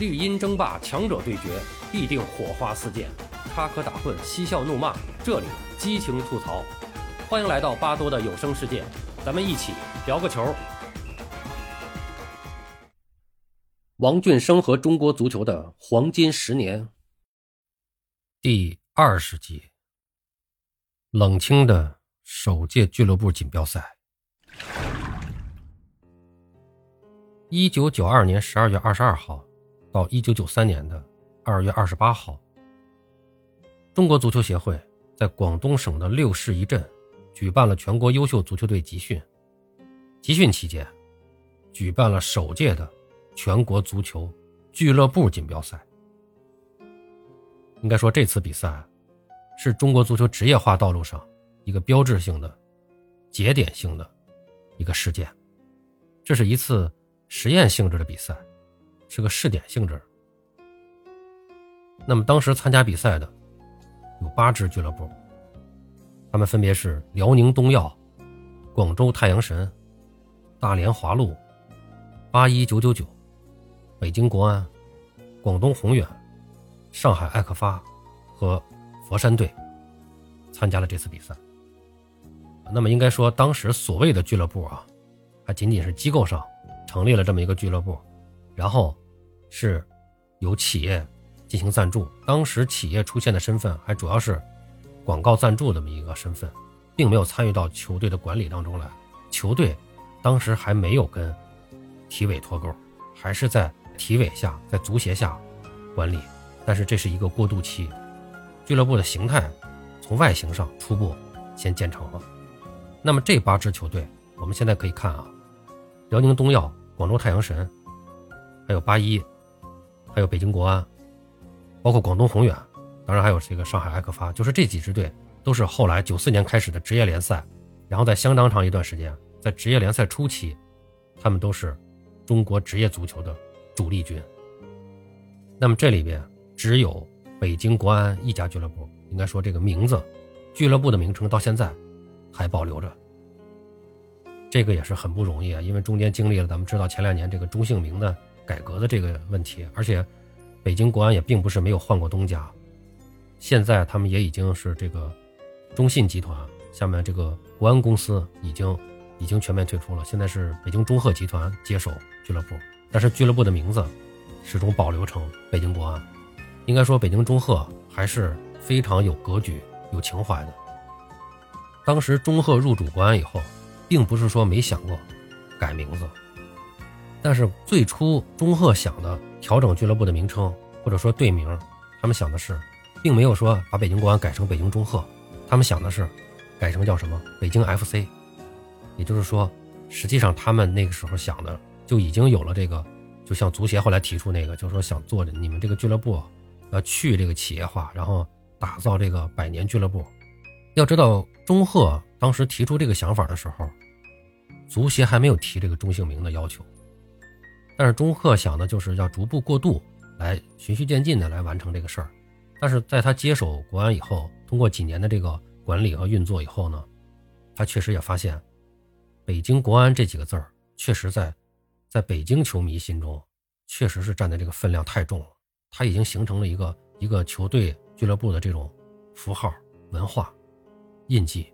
绿茵争霸，强者对决，必定火花四溅，插科打诨，嬉笑怒骂，这里激情吐槽。欢迎来到巴多的有声世界，咱们一起聊个球。王俊生和中国足球的黄金十年，第二十集。冷清的首届俱乐部锦标赛。一九九二年十二月二十二号。到一九九三年的二月二十八号，中国足球协会在广东省的六市一镇举办了全国优秀足球队集训。集训期间，举办了首届的全国足球俱乐部锦标赛。应该说，这次比赛是中国足球职业化道路上一个标志性的、节点性的一个事件。这是一次实验性质的比赛。是个试点性质。那么当时参加比赛的有八支俱乐部，他们分别是辽宁东药、广州太阳神、大连华路、八一九九九、北京国安、广东宏远、上海艾克发和佛山队参加了这次比赛。那么应该说，当时所谓的俱乐部啊，还仅仅是机构上成立了这么一个俱乐部，然后。是，由企业进行赞助。当时企业出现的身份还主要是广告赞助这么一个身份，并没有参与到球队的管理当中来。球队当时还没有跟体委脱钩，还是在体委下，在足协下管理。但是这是一个过渡期，俱乐部的形态从外形上初步先建成了。那么这八支球队，我们现在可以看啊，辽宁东药、广州太阳神，还有八一。还有北京国安，包括广东宏远，当然还有这个上海埃克发，就是这几支队都是后来九四年开始的职业联赛，然后在相当长一段时间，在职业联赛初期，他们都是中国职业足球的主力军。那么这里边只有北京国安一家俱乐部，应该说这个名字，俱乐部的名称到现在还保留着，这个也是很不容易啊，因为中间经历了咱们知道前两年这个中姓名的。改革的这个问题，而且北京国安也并不是没有换过东家，现在他们也已经是这个中信集团下面这个国安公司已经已经全面退出了，现在是北京中赫集团接手俱乐部，但是俱乐部的名字始终保留成北京国安。应该说，北京中赫还是非常有格局、有情怀的。当时中赫入主国安以后，并不是说没想过改名字。但是最初中赫想的调整俱乐部的名称或者说队名，他们想的是，并没有说把北京国安改成北京中赫，他们想的是改成叫什么北京 FC。也就是说，实际上他们那个时候想的就已经有了这个，就像足协后来提出那个，就是说想做你们这个俱乐部要去这个企业化，然后打造这个百年俱乐部。要知道，中赫当时提出这个想法的时候，足协还没有提这个中性名的要求。但是钟赫想的就是要逐步过渡，来循序渐进的来完成这个事儿。但是在他接手国安以后，通过几年的这个管理和运作以后呢，他确实也发现，北京国安这几个字儿，确实在，在北京球迷心中，确实是占的这个分量太重了。他已经形成了一个一个球队俱乐部的这种符号文化印记，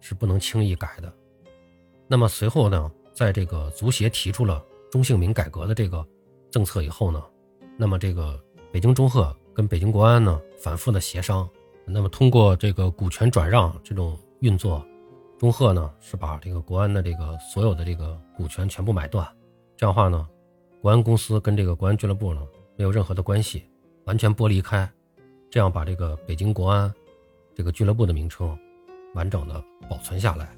是不能轻易改的。那么随后呢，在这个足协提出了。中姓名改革的这个政策以后呢，那么这个北京中赫跟北京国安呢反复的协商，那么通过这个股权转让这种运作，中赫呢是把这个国安的这个所有的这个股权全部买断，这样的话呢，国安公司跟这个国安俱乐部呢没有任何的关系，完全剥离开，这样把这个北京国安这个俱乐部的名称完整的保存下来，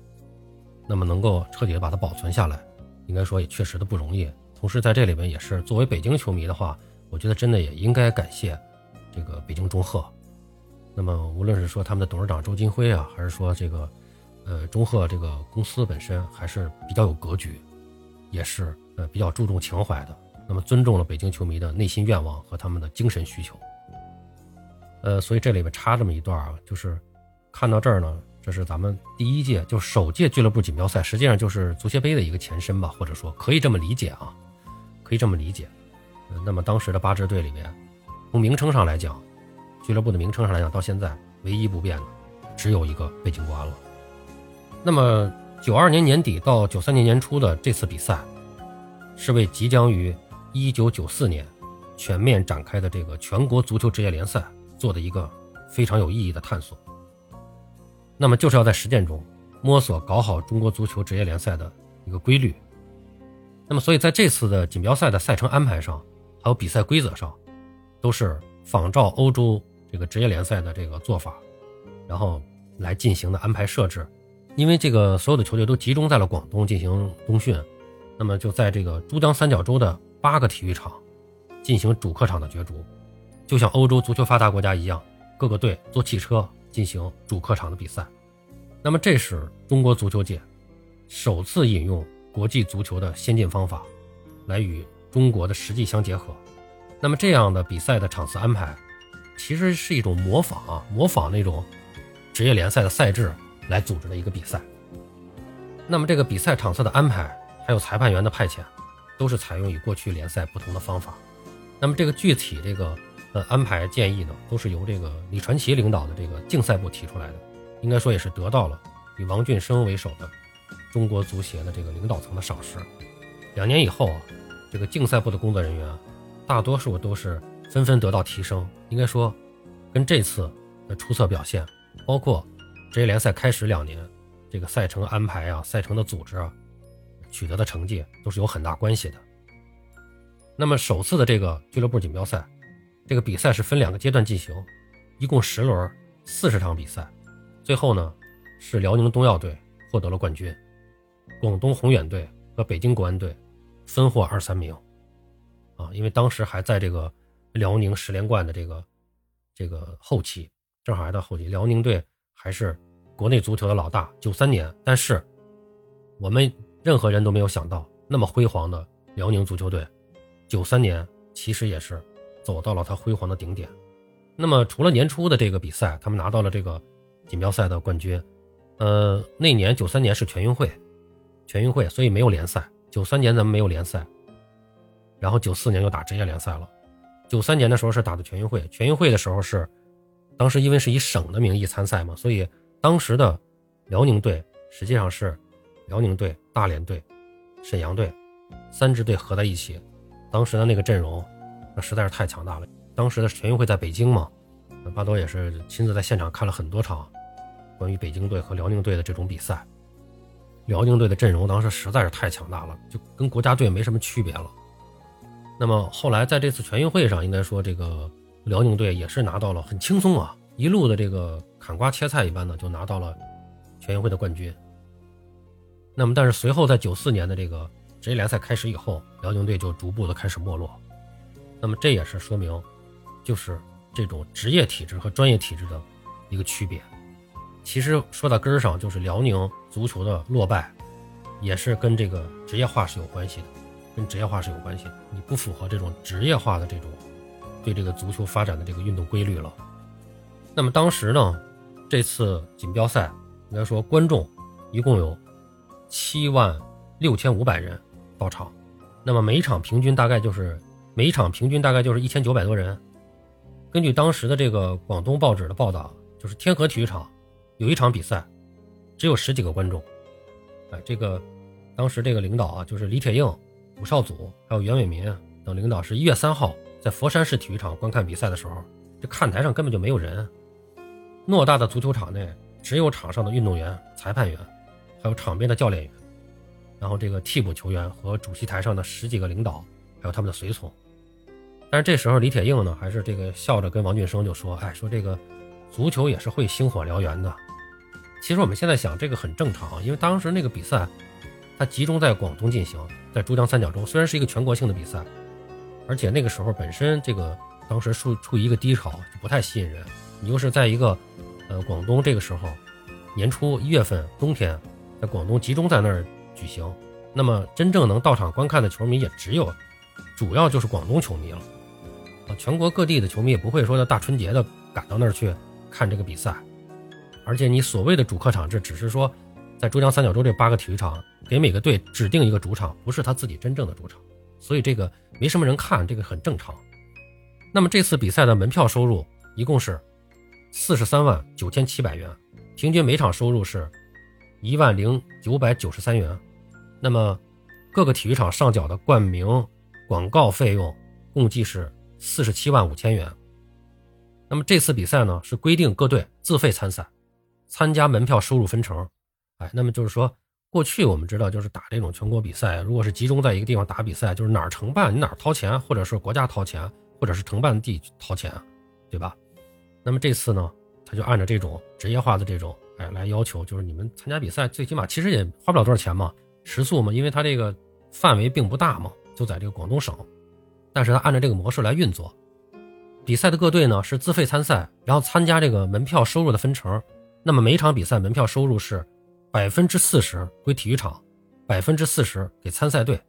那么能够彻底的把它保存下来。应该说也确实的不容易，同时在这里面也是作为北京球迷的话，我觉得真的也应该感谢这个北京中赫。那么无论是说他们的董事长周金辉啊，还是说这个呃中赫这个公司本身，还是比较有格局，也是呃比较注重情怀的。那么尊重了北京球迷的内心愿望和他们的精神需求。呃，所以这里面插这么一段啊，就是看到这儿呢。这是咱们第一届，就首届俱乐部锦标赛，实际上就是足协杯的一个前身吧，或者说可以这么理解啊，可以这么理解。那么当时的八支队里面，从名称上来讲，俱乐部的名称上来讲，到现在唯一不变的只有一个北京国安了。那么九二年年底到九三年年初的这次比赛，是为即将于一九九四年全面展开的这个全国足球职业联赛做的一个非常有意义的探索。那么就是要在实践中摸索搞好中国足球职业联赛的一个规律。那么所以在这次的锦标赛的赛程安排上，还有比赛规则上，都是仿照欧洲这个职业联赛的这个做法，然后来进行的安排设置。因为这个所有的球队都集中在了广东进行冬训，那么就在这个珠江三角洲的八个体育场进行主客场的角逐，就像欧洲足球发达国家一样，各个队坐汽车。进行主客场的比赛，那么这是中国足球界首次引用国际足球的先进方法，来与中国的实际相结合。那么这样的比赛的场次安排，其实是一种模仿啊，模仿那种职业联赛的赛制来组织的一个比赛。那么这个比赛场次的安排，还有裁判员的派遣，都是采用与过去联赛不同的方法。那么这个具体这个。呃，安排建议呢，都是由这个李传奇领导的这个竞赛部提出来的，应该说也是得到了以王俊生为首的中国足协的这个领导层的赏识。两年以后啊，这个竞赛部的工作人员大多数都是纷纷得到提升，应该说跟这次的出色表现，包括职业联赛开始两年这个赛程安排啊、赛程的组织啊取得的成绩都是有很大关系的。那么首次的这个俱乐部锦标赛。这个比赛是分两个阶段进行，一共十轮，四十场比赛。最后呢，是辽宁东药队获得了冠军，广东宏远队和北京国安队分获二三名。啊，因为当时还在这个辽宁十连冠的这个这个后期，正好还到后期，辽宁队还是国内足球的老大。九三年，但是我们任何人都没有想到，那么辉煌的辽宁足球队，九三年其实也是。走到了他辉煌的顶点。那么，除了年初的这个比赛，他们拿到了这个锦标赛的冠军。呃，那年九三年是全运会，全运会，所以没有联赛。九三年咱们没有联赛，然后九四年又打职业联赛了。九三年的时候是打的全运会，全运会的时候是，当时因为是以省的名义参赛嘛，所以当时的辽宁队实际上是辽宁队、大连队、沈阳队三支队合在一起，当时的那个阵容。那实在是太强大了。当时的全运会在北京嘛，巴多也是亲自在现场看了很多场关于北京队和辽宁队的这种比赛。辽宁队的阵容当时实在是太强大了，就跟国家队没什么区别了。那么后来在这次全运会上，应该说这个辽宁队也是拿到了很轻松啊，一路的这个砍瓜切菜一般的就拿到了全运会的冠军。那么但是随后在九四年的这个职业联赛开始以后，辽宁队就逐步的开始没落。那么这也是说明，就是这种职业体制和专业体制的一个区别。其实说到根儿上，就是辽宁足球的落败，也是跟这个职业化是有关系的，跟职业化是有关系的。你不符合这种职业化的这种对这个足球发展的这个运动规律了。那么当时呢，这次锦标赛应该说观众一共有七万六千五百人到场，那么每场平均大概就是。每一场平均大概就是一千九百多人。根据当时的这个广东报纸的报道，就是天河体育场有一场比赛，只有十几个观众。哎，这个当时这个领导啊，就是李铁映、武少祖还有袁伟民等领导，是一月三号在佛山市体育场观看比赛的时候，这看台上根本就没有人。偌大的足球场内，只有场上的运动员、裁判员，还有场边的教练员，然后这个替补球员和主席台上的十几个领导，还有他们的随从。但是这时候李铁映呢，还是这个笑着跟王俊生就说：“哎，说这个足球也是会星火燎原的。其实我们现在想，这个很正常，因为当时那个比赛，它集中在广东进行，在珠江三角洲，虽然是一个全国性的比赛，而且那个时候本身这个当时处处于一个低潮，就不太吸引人。你又是在一个呃广东这个时候年初一月份冬天，在广东集中在那儿举行，那么真正能到场观看的球迷也只有，主要就是广东球迷了。”啊全国各地的球迷也不会说在大春节的赶到那儿去看这个比赛，而且你所谓的主客场这，只是说在珠江三角洲这八个体育场给每个队指定一个主场，不是他自己真正的主场。所以这个没什么人看，这个很正常。那么这次比赛的门票收入一共是四十三万九千七百元，平均每场收入是一万零九百九十三元。那么各个体育场上缴的冠名广告费用共计是四十七万五千元。那么这次比赛呢是规定各队自费参赛，参加门票收入分成。哎，那么就是说。过去我们知道，就是打这种全国比赛，如果是集中在一个地方打比赛，就是哪儿承办你哪儿掏钱，或者是国家掏钱，或者是承办地掏钱，对吧？那么这次呢，他就按照这种职业化的这种，哎，来要求，就是你们参加比赛，最起码其实也花不了多少钱嘛，食宿嘛，因为他这个范围并不大嘛，就在这个广东省，但是他按照这个模式来运作，比赛的各队呢是自费参赛，然后参加这个门票收入的分成，那么每场比赛门票收入是。百分之四十归体育场，百分之四十给参赛队。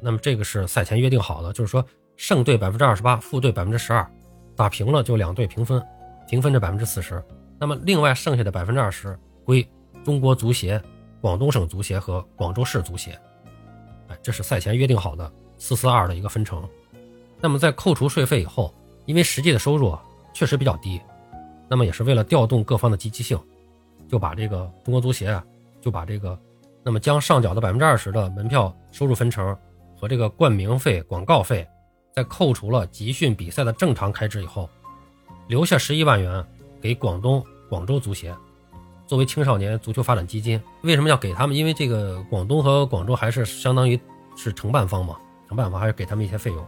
那么这个是赛前约定好的，就是说胜队百分之二十八，负队百分之十二，打平了就两队平分，平分这百分之四十。那么另外剩下的百分之二十归中国足协、广东省足协和广州市足协。哎，这是赛前约定好的四四二的一个分成。那么在扣除税费以后，因为实际的收入确实比较低，那么也是为了调动各方的积极性。就把这个中国足协啊，就把这个，那么将上缴的百分之二十的门票收入分成和这个冠名费、广告费，在扣除了集训比赛的正常开支以后，留下十一万元给广东广州足协，作为青少年足球发展基金。为什么要给他们？因为这个广东和广州还是相当于是承办方嘛，办法还是给他们一些费用，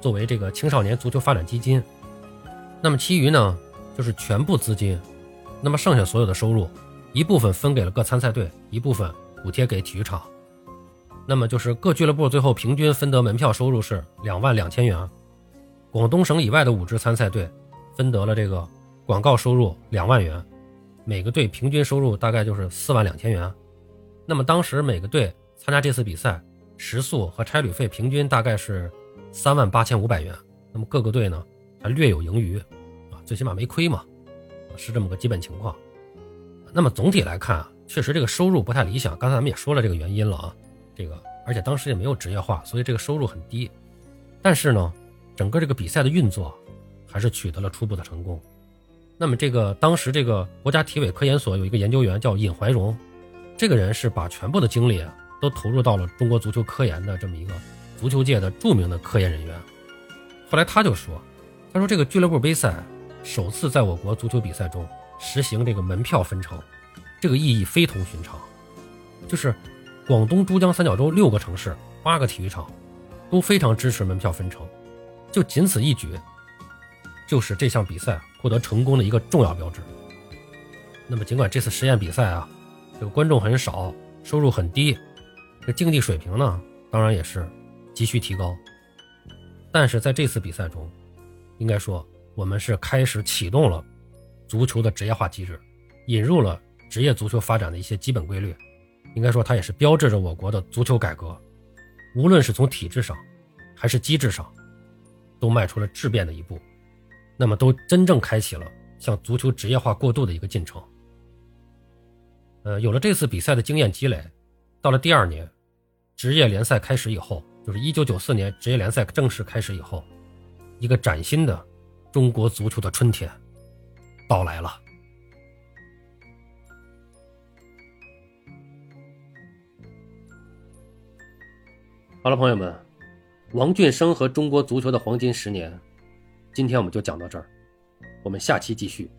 作为这个青少年足球发展基金。那么其余呢，就是全部资金。那么剩下所有的收入，一部分分给了各参赛队，一部分补贴给体育场。那么就是各俱乐部最后平均分得门票收入是两万两千元。广东省以外的五支参赛队分得了这个广告收入两万元，每个队平均收入大概就是四万两千元。那么当时每个队参加这次比赛，食宿和差旅费平均大概是三万八千五百元。那么各个队呢还略有盈余，啊，最起码没亏嘛。是这么个基本情况，那么总体来看啊，确实这个收入不太理想。刚才咱们也说了这个原因了啊，这个而且当时也没有职业化，所以这个收入很低。但是呢，整个这个比赛的运作还是取得了初步的成功。那么这个当时这个国家体委科研所有一个研究员叫尹怀荣，这个人是把全部的精力啊都投入到了中国足球科研的这么一个足球界的著名的科研人员。后来他就说，他说这个俱乐部杯赛。首次在我国足球比赛中实行这个门票分成，这个意义非同寻常。就是广东珠江三角洲六个城市、八个体育场都非常支持门票分成，就仅此一举，就是这项比赛获得成功的一个重要标志。那么，尽管这次实验比赛啊，这个观众很少，收入很低，这竞技水平呢，当然也是急需提高。但是在这次比赛中，应该说。我们是开始启动了足球的职业化机制，引入了职业足球发展的一些基本规律。应该说，它也是标志着我国的足球改革，无论是从体制上，还是机制上，都迈出了质变的一步。那么，都真正开启了向足球职业化过渡的一个进程。呃，有了这次比赛的经验积累，到了第二年，职业联赛开始以后，就是一九九四年职业联赛正式开始以后，一个崭新的。中国足球的春天到来了。好了，朋友们，王俊生和中国足球的黄金十年，今天我们就讲到这儿，我们下期继续。